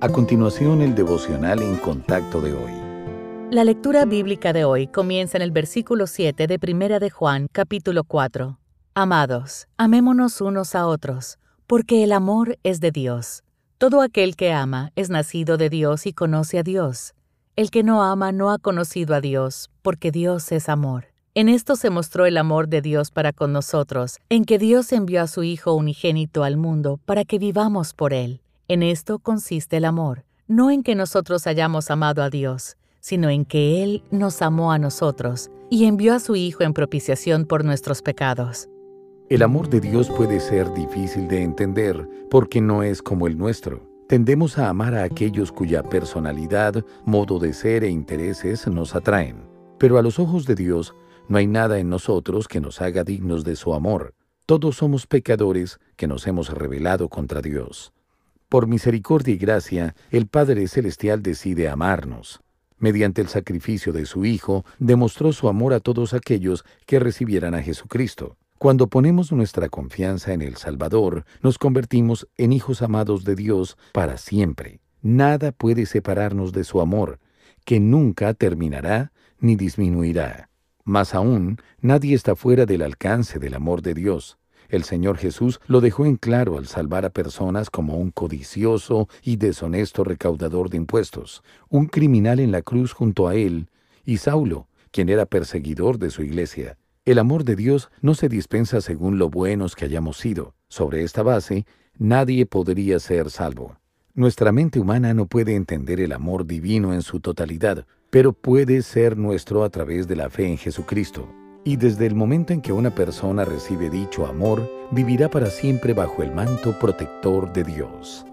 A continuación, el devocional en contacto de hoy. La lectura bíblica de hoy comienza en el versículo 7 de Primera de Juan, capítulo 4. Amados, amémonos unos a otros, porque el amor es de Dios. Todo aquel que ama es nacido de Dios y conoce a Dios. El que no ama no ha conocido a Dios, porque Dios es amor. En esto se mostró el amor de Dios para con nosotros, en que Dios envió a su Hijo unigénito al mundo para que vivamos por Él. En esto consiste el amor, no en que nosotros hayamos amado a Dios, sino en que Él nos amó a nosotros y envió a su Hijo en propiciación por nuestros pecados. El amor de Dios puede ser difícil de entender porque no es como el nuestro. Tendemos a amar a aquellos cuya personalidad, modo de ser e intereses nos atraen. Pero a los ojos de Dios no hay nada en nosotros que nos haga dignos de su amor. Todos somos pecadores que nos hemos rebelado contra Dios. Por misericordia y gracia, el Padre Celestial decide amarnos. Mediante el sacrificio de su Hijo, demostró su amor a todos aquellos que recibieran a Jesucristo. Cuando ponemos nuestra confianza en el Salvador, nos convertimos en hijos amados de Dios para siempre. Nada puede separarnos de su amor, que nunca terminará ni disminuirá. Más aún, nadie está fuera del alcance del amor de Dios. El Señor Jesús lo dejó en claro al salvar a personas como un codicioso y deshonesto recaudador de impuestos, un criminal en la cruz junto a él, y Saulo, quien era perseguidor de su iglesia. El amor de Dios no se dispensa según lo buenos que hayamos sido. Sobre esta base, nadie podría ser salvo. Nuestra mente humana no puede entender el amor divino en su totalidad, pero puede ser nuestro a través de la fe en Jesucristo. Y desde el momento en que una persona recibe dicho amor, vivirá para siempre bajo el manto protector de Dios.